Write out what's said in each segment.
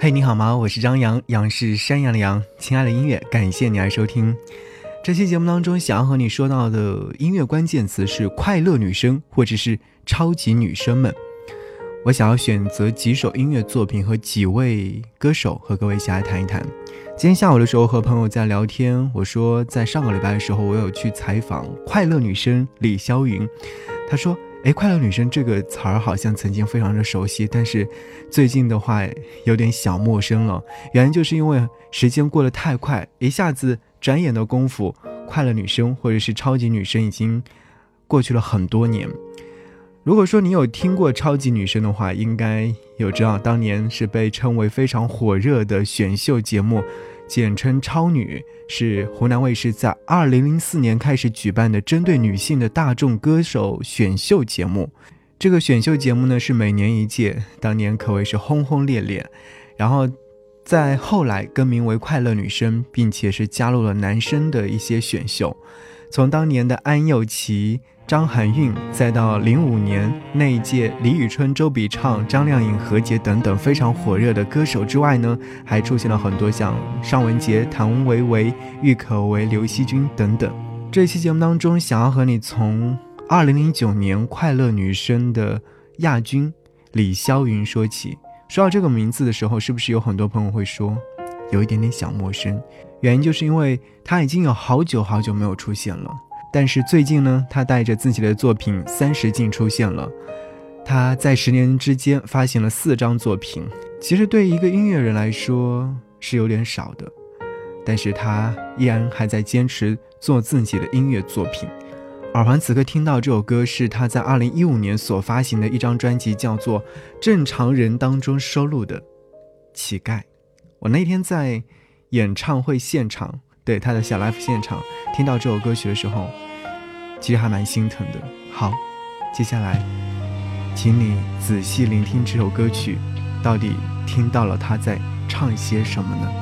嘿，你好吗？我是张扬，杨是山羊的羊。亲爱的音乐，感谢你来收听。这期节目当中，想要和你说到的音乐关键词是快乐女生，或者是超级女生们。我想要选择几首音乐作品和几位歌手和各位一起来谈一谈。今天下午的时候和朋友在聊天，我说在上个礼拜的时候，我有去采访快乐女生李霄云，他说。哎，快乐女生这个词儿好像曾经非常的熟悉，但是最近的话有点小陌生了。原因就是因为时间过得太快，一下子转眼的功夫，快乐女生或者是超级女生已经过去了很多年。如果说你有听过超级女生的话，应该有知道当年是被称为非常火热的选秀节目。简称超女是湖南卫视在二零零四年开始举办的针对女性的大众歌手选秀节目。这个选秀节目呢是每年一届，当年可谓是轰轰烈烈。然后在后来更名为快乐女声，并且是加入了男生的一些选秀。从当年的安又琪。张含韵，再到零五年那一届李宇春、周笔畅、张靓颖、何洁等等非常火热的歌手之外呢，还出现了很多像尚雯婕、谭维维、郁可唯、刘惜君等等。这期节目当中，想要和你从二零零九年快乐女声的亚军李霄云说起。说到这个名字的时候，是不是有很多朋友会说有一点点小陌生？原因就是因为他已经有好久好久没有出现了。但是最近呢，他带着自己的作品《三十进》出现了。他在十年之间发行了四张作品，其实对一个音乐人来说是有点少的，但是他依然还在坚持做自己的音乐作品。耳环此刻听到这首歌是他在二零一五年所发行的一张专辑，叫做《正常人》当中收录的《乞丐》。我那天在演唱会现场。对他的小 life 现场，听到这首歌曲的时候，其实还蛮心疼的。好，接下来，请你仔细聆听这首歌曲，到底听到了他在唱些什么呢？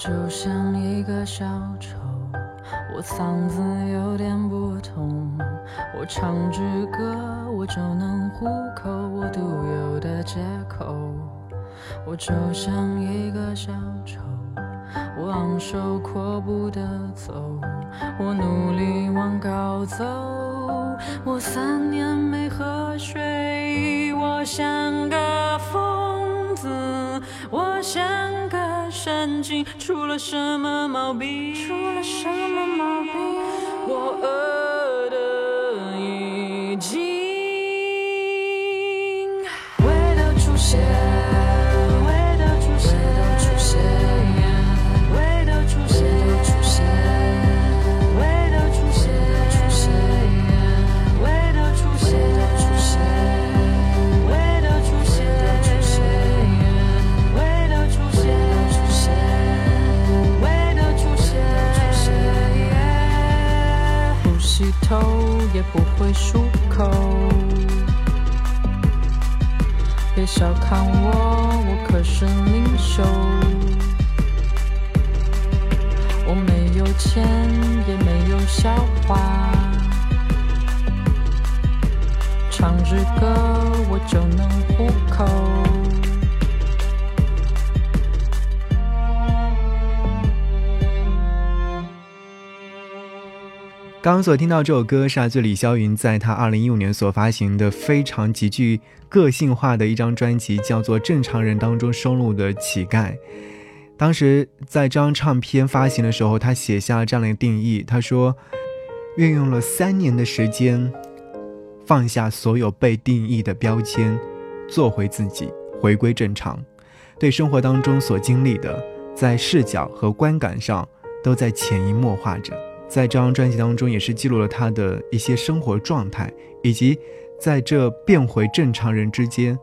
就像一个小丑，我嗓子有点不同。我唱支歌，我就能糊口，我独有的借口。我就像一个小丑，我昂首阔步的走，我努力往高走。我三年没喝水，我像个疯子，我像。神经出了什么毛病？出了什么毛病？我刚所听到这首歌是来自李霄云在他二零一五年所发行的非常极具个性化的一张专辑，叫做《正常人》当中收录的《乞丐》。当时在这张唱片发行的时候，他写下了这样的定义：他说，运用了三年的时间，放下所有被定义的标签，做回自己，回归正常。对生活当中所经历的，在视角和观感上，都在潜移默化着。在这张专辑当中，也是记录了他的一些生活状态，以及在这变回正常人之间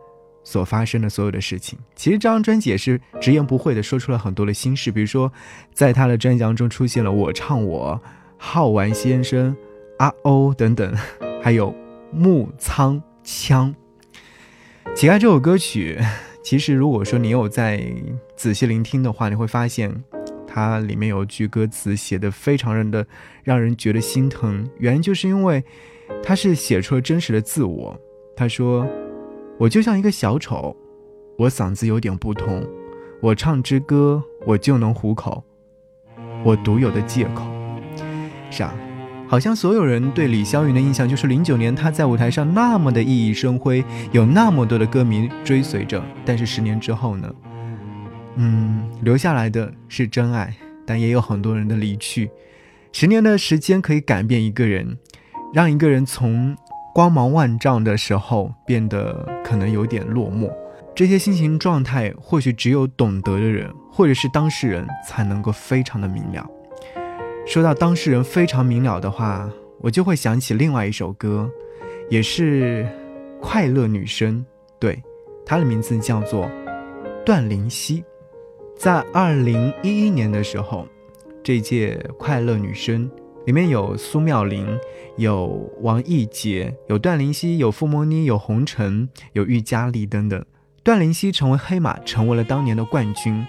所发生的所有的事情。其实这张专辑也是直言不讳的说出了很多的心事，比如说，在他的专辑当中出现了“我唱我”、“好玩先生”、“阿欧”等等，还有“木仓枪”。乞丐这首歌曲，其实如果说你有在仔细聆听的话，你会发现。它里面有句歌词写的非常人的让人觉得心疼，原因就是因为他是写出了真实的自我。他说：“我就像一个小丑，我嗓子有点不同，我唱支歌我就能糊口，我独有的借口。”是啊，好像所有人对李霄云的印象就是零九年他在舞台上那么的熠熠生辉，有那么多的歌迷追随着，但是十年之后呢？嗯，留下来的是真爱，但也有很多人的离去。十年的时间可以改变一个人，让一个人从光芒万丈的时候变得可能有点落寞。这些心情状态，或许只有懂得的人，或者是当事人才能够非常的明了。说到当事人非常明了的话，我就会想起另外一首歌，也是快乐女生，对，她的名字叫做段灵溪。在二零一一年的时候，这届快乐女生里面有苏妙玲，有王艺杰，有段灵溪，有傅莫妮，有红尘，有玉佳丽等等。段灵溪成为黑马，成为了当年的冠军。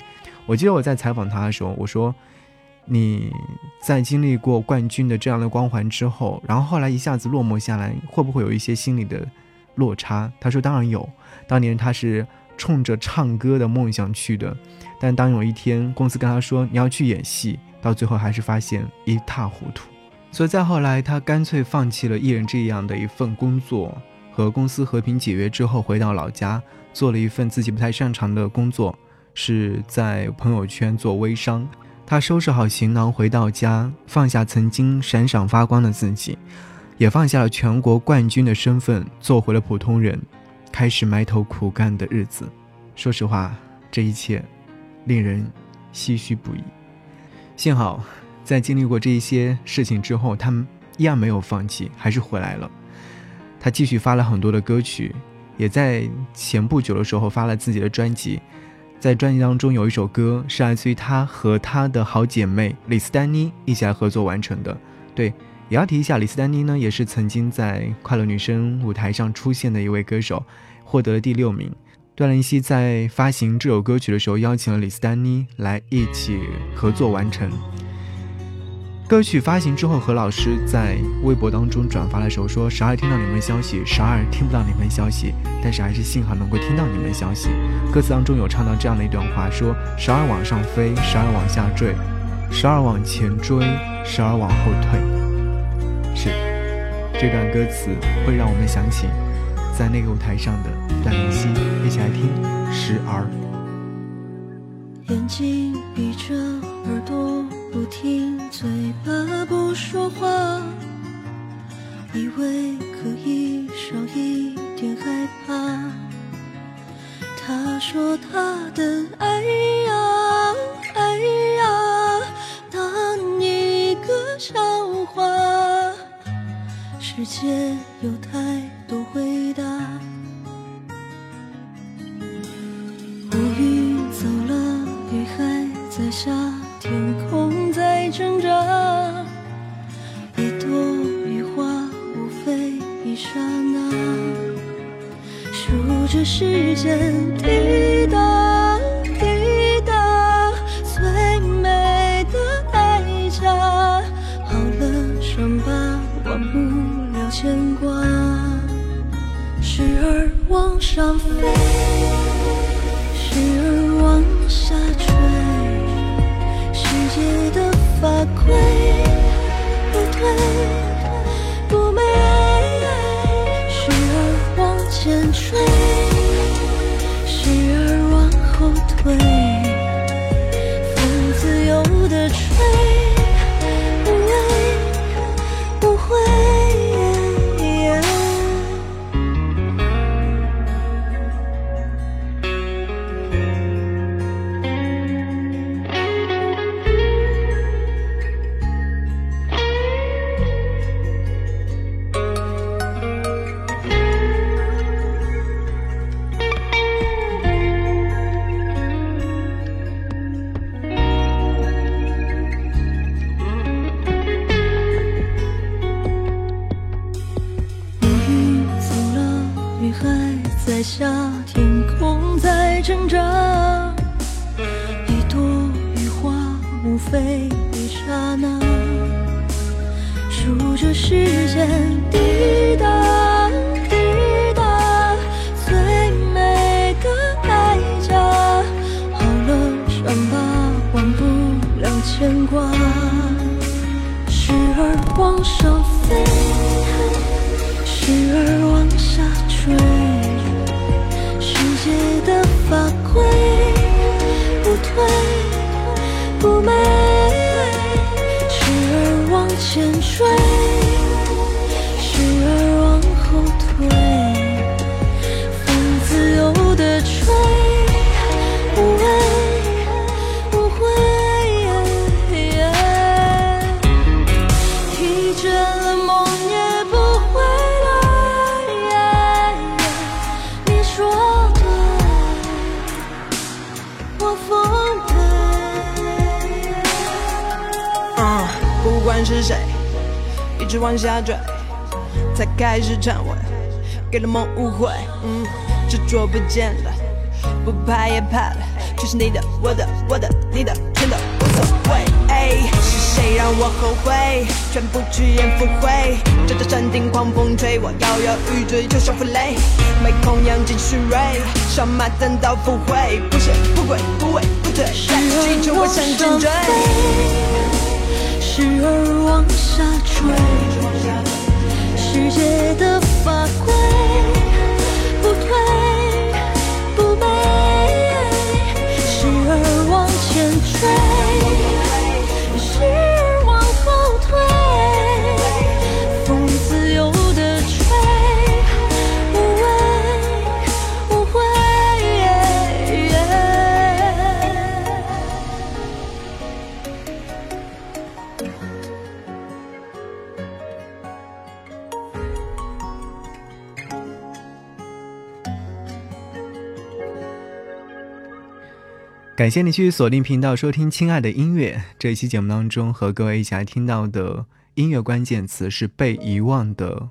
我记得我在采访她的时候，我说：“你在经历过冠军的这样的光环之后，然后后来一下子落寞下来，会不会有一些心理的落差？”她说：“当然有，当年她是冲着唱歌的梦想去的。”但当有一天公司跟他说你要去演戏，到最后还是发现一塌糊涂，所以再后来他干脆放弃了艺人这样的一份工作，和公司和平解约之后回到老家，做了一份自己不太擅长的工作，是在朋友圈做微商。他收拾好行囊回到家，放下曾经闪闪发光的自己，也放下了全国冠军的身份，做回了普通人，开始埋头苦干的日子。说实话，这一切。令人唏嘘不已。幸好，在经历过这一些事情之后，他们依然没有放弃，还是回来了。他继续发了很多的歌曲，也在前不久的时候发了自己的专辑。在专辑当中有一首歌是来自于他和他的好姐妹李斯丹妮一起来合作完成的。对，也要提一下，李斯丹妮呢，也是曾经在快乐女声舞台上出现的一位歌手，获得了第六名。段林希在发行这首歌曲的时候，邀请了李斯丹妮来一起合作完成。歌曲发行之后，何老师在微博当中转发的时候说：“十二听到你们消息，十二听不到你们消息，但是还是幸好能够听到你们消息。”歌词当中有唱到这样的一段话：“说十二往上飞，十二往下坠，十二往前追，十二往后退。”是这段歌词会让我们想起。在那个舞台上的段灵溪，一起来听《时而》。眼睛闭着，耳朵不听，嘴巴不说话，以为可以少一点害怕。他说他的爱呀爱呀，当一个笑话，世界有太。时间滴答滴答，最美的代价。好了，伤疤忘不了牵挂，时而往上飞，时而往下坠，世界的法规不对不美，时而往前追，不退不美，时而往前追，一直往下坠，才开始忏悔，给了梦误会。嗯，执着不见了，不怕也怕了，全是你的、我的、我的、你的，全都无所谓。是谁让我后悔？全部去言不讳，这这山顶狂风吹，我摇摇欲坠，就像负累，没空养精蓄锐，上马等到赴会，不谢不跪不畏不退，带着追求我向前追。时而往下坠，世界的法规不退不美，时而往前追，感谢你去锁定频道收听《亲爱的音乐》这一期节目当中，和各位一起来听到的音乐关键词是被遗忘的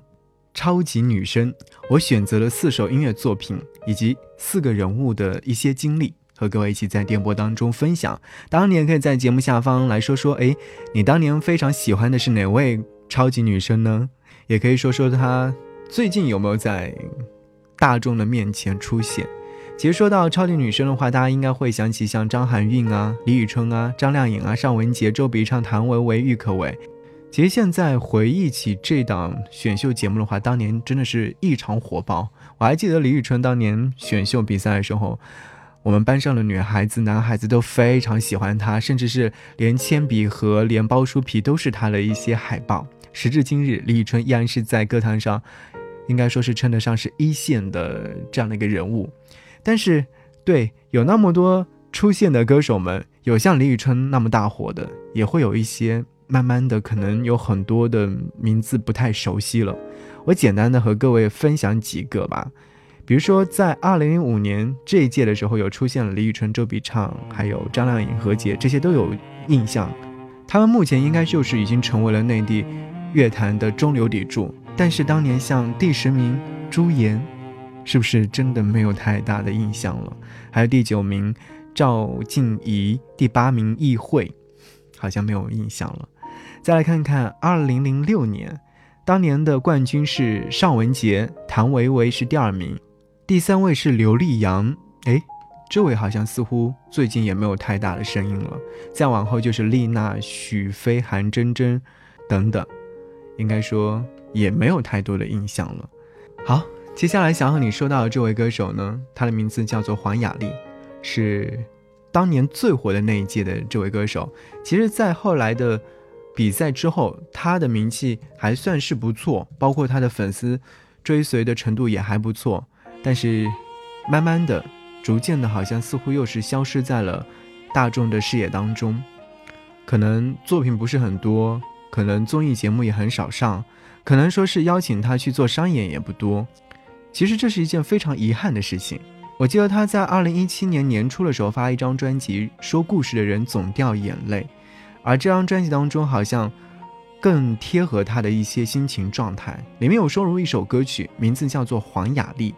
超级女声。我选择了四首音乐作品以及四个人物的一些经历，和各位一起在电波当中分享。当然，你也可以在节目下方来说说，哎，你当年非常喜欢的是哪位超级女生呢？也可以说说她最近有没有在大众的面前出现。其实说到超级女生的话，大家应该会想起像张含韵啊、李宇春啊、张靓颖啊、尚雯婕、周笔畅、谭维维、郁可唯。其实现在回忆起这档选秀节目的话，当年真的是异常火爆。我还记得李宇春当年选秀比赛的时候，我们班上的女孩子、男孩子都非常喜欢她，甚至是连铅笔盒、连包书皮都是她的一些海报。时至今日，李宇春依然是在歌坛上，应该说是称得上是一线的这样的一个人物。但是，对有那么多出现的歌手们，有像李宇春那么大火的，也会有一些慢慢的可能有很多的名字不太熟悉了。我简单的和各位分享几个吧，比如说在二零零五年这一届的时候，有出现了李宇春、周笔畅，还有张靓颖、何洁，这些都有印象。他们目前应该就是已经成为了内地乐坛的中流砥柱。但是当年像第十名朱颜。是不是真的没有太大的印象了？还有第九名赵静怡，第八名易慧，好像没有印象了。再来看看二零零六年，当年的冠军是尚雯婕，谭维维是第二名，第三位是刘力扬。哎，这位好像似乎最近也没有太大的声音了。再往后就是丽娜、许飞、韩真真等等，应该说也没有太多的印象了。好，接下来想和你说到的这位歌手呢，他的名字叫做黄雅莉，是当年最火的那一届的这位歌手。其实，在后来的比赛之后，他的名气还算是不错，包括他的粉丝追随的程度也还不错。但是，慢慢的。逐渐的，好像似乎又是消失在了大众的视野当中，可能作品不是很多，可能综艺节目也很少上，可能说是邀请他去做商演也不多。其实这是一件非常遗憾的事情。我记得他在二零一七年年初的时候发一张专辑，《说故事的人总掉眼泪》，而这张专辑当中好像更贴合他的一些心情状态，里面有收录一首歌曲，名字叫做《黄雅莉》，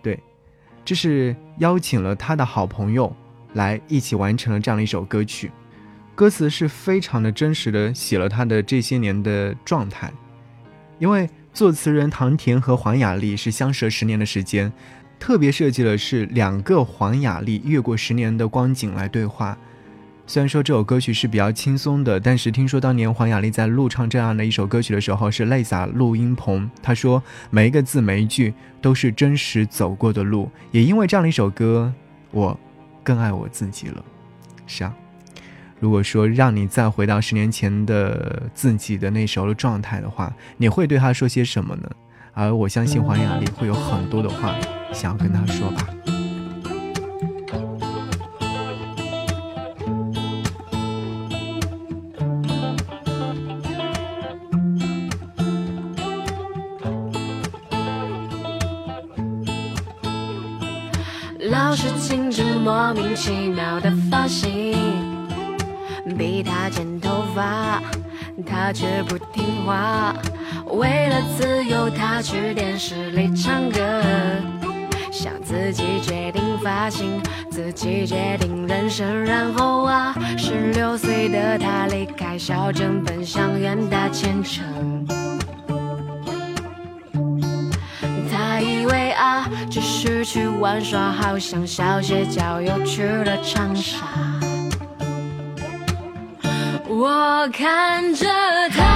对。这是邀请了他的好朋友来一起完成了这样的一首歌曲，歌词是非常的真实的写了他的这些年的状态。因为作词人唐田和黄雅莉是相识了十年的时间，特别设计了是两个黄雅莉越过十年的光景来对话。虽然说这首歌曲是比较轻松的，但是听说当年黄雅莉在录唱这样的一首歌曲的时候是泪洒录音棚。她说每一个字每一句都是真实走过的路，也因为这样的一首歌，我更爱我自己了。是啊，如果说让你再回到十年前的自己的那时候的状态的话，你会对他说些什么呢？而我相信黄雅莉会有很多的话想要跟他说吧。老是清着莫名其妙的发型，逼他剪头发，他却不听话。为了自由，他去电视里唱歌，想自己决定发型，自己决定人生。然后啊，十六岁的他离开小镇，奔向远大前程。他以为啊只是去玩耍，好像小学郊游去了长沙。我看着他。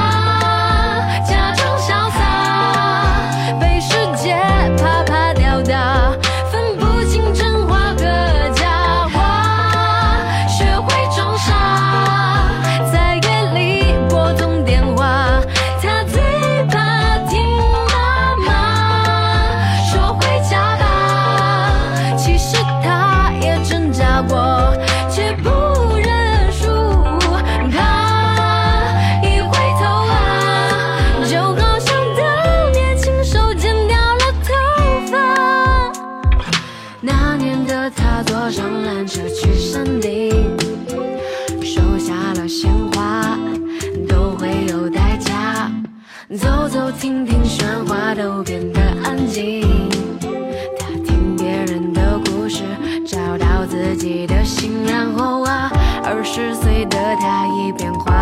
他已变化。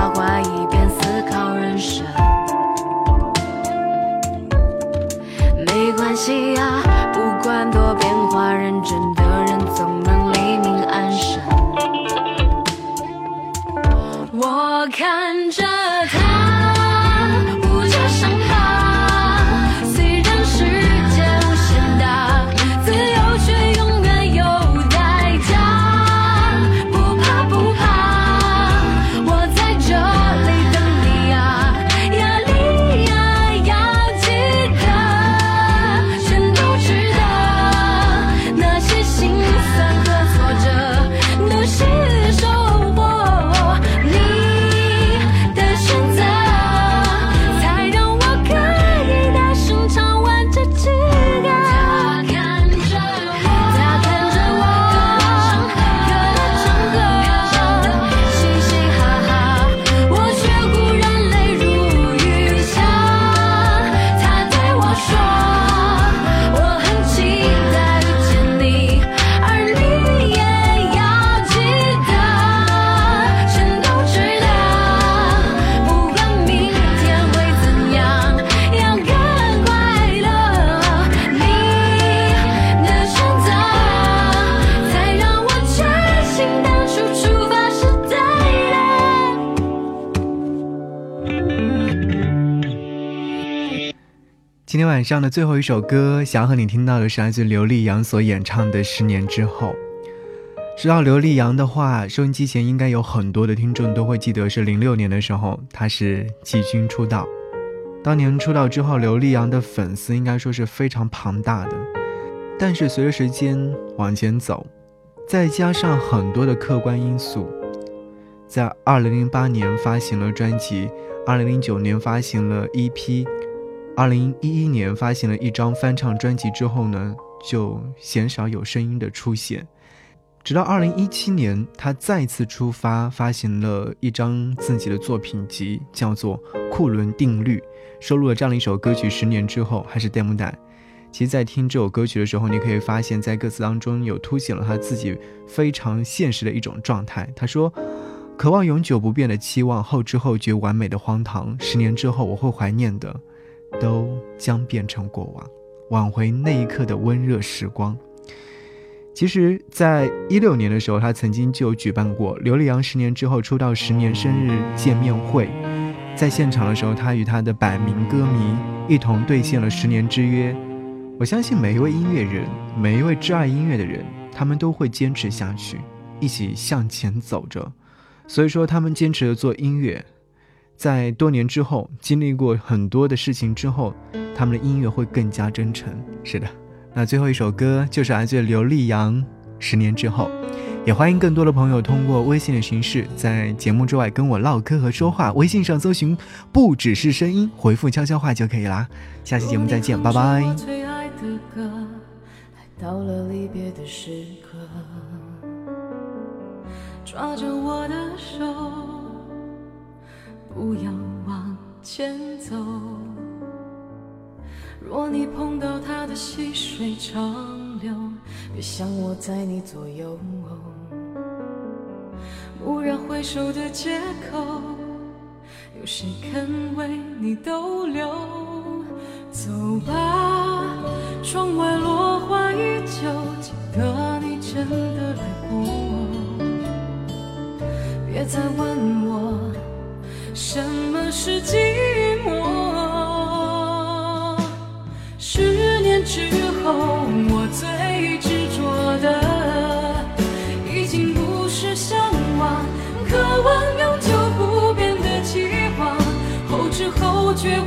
今天晚上的最后一首歌，想要和你听到的是来自刘力扬所演唱的《十年之后》。说到刘力扬的话，收音机前应该有很多的听众都会记得，是零六年的时候，他是季军出道。当年出道之后，刘力扬的粉丝应该说是非常庞大的。但是随着时间往前走，再加上很多的客观因素，在二零零八年发行了专辑，二零零九年发行了 EP，二零一一年发行了一张翻唱专辑之后呢，就鲜少有声音的出现。直到二零一七年，他再次出发，发行了一张自己的作品集，叫做《库伦定律》，收录了这样的一首歌曲。十年之后，还是 demo 带。其实，在听这首歌曲的时候，你可以发现，在歌词当中有凸显了他自己非常现实的一种状态。他说：“渴望永久不变的期望，后知后觉完美的荒唐。十年之后，我会怀念的，都将变成过往，挽回那一刻的温热时光。”其实，在一六年的时候，他曾经就举办过刘力扬十年之后出道十年生日见面会，在现场的时候，他与他的百名歌迷一同兑现了十年之约。我相信每一位音乐人，每一位挚爱音乐的人，他们都会坚持下去，一起向前走着。所以说，他们坚持的做音乐，在多年之后，经历过很多的事情之后，他们的音乐会更加真诚。是的。那最后一首歌就是来自刘力扬《十年之后》，也欢迎更多的朋友通过微信的形式，在节目之外跟我唠嗑和说话。微信上搜寻“不只是声音”，回复悄悄话就可以啦。下期节目再见，拜拜。到了离别的时刻，抓着我的手，不要往前走。若你碰到他的细水长流，别想我在你左右。蓦然回首的街口，有谁肯为你逗留？走吧，窗外落花依旧，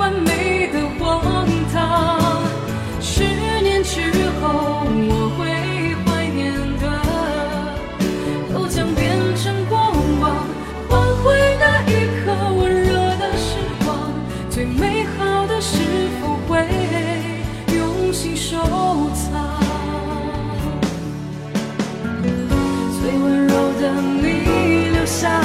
完美的荒唐。十年之后，我会怀念的，都将变成过往，换回那一刻温热的时光，最美好的是否会用心？收藏最温柔的你留下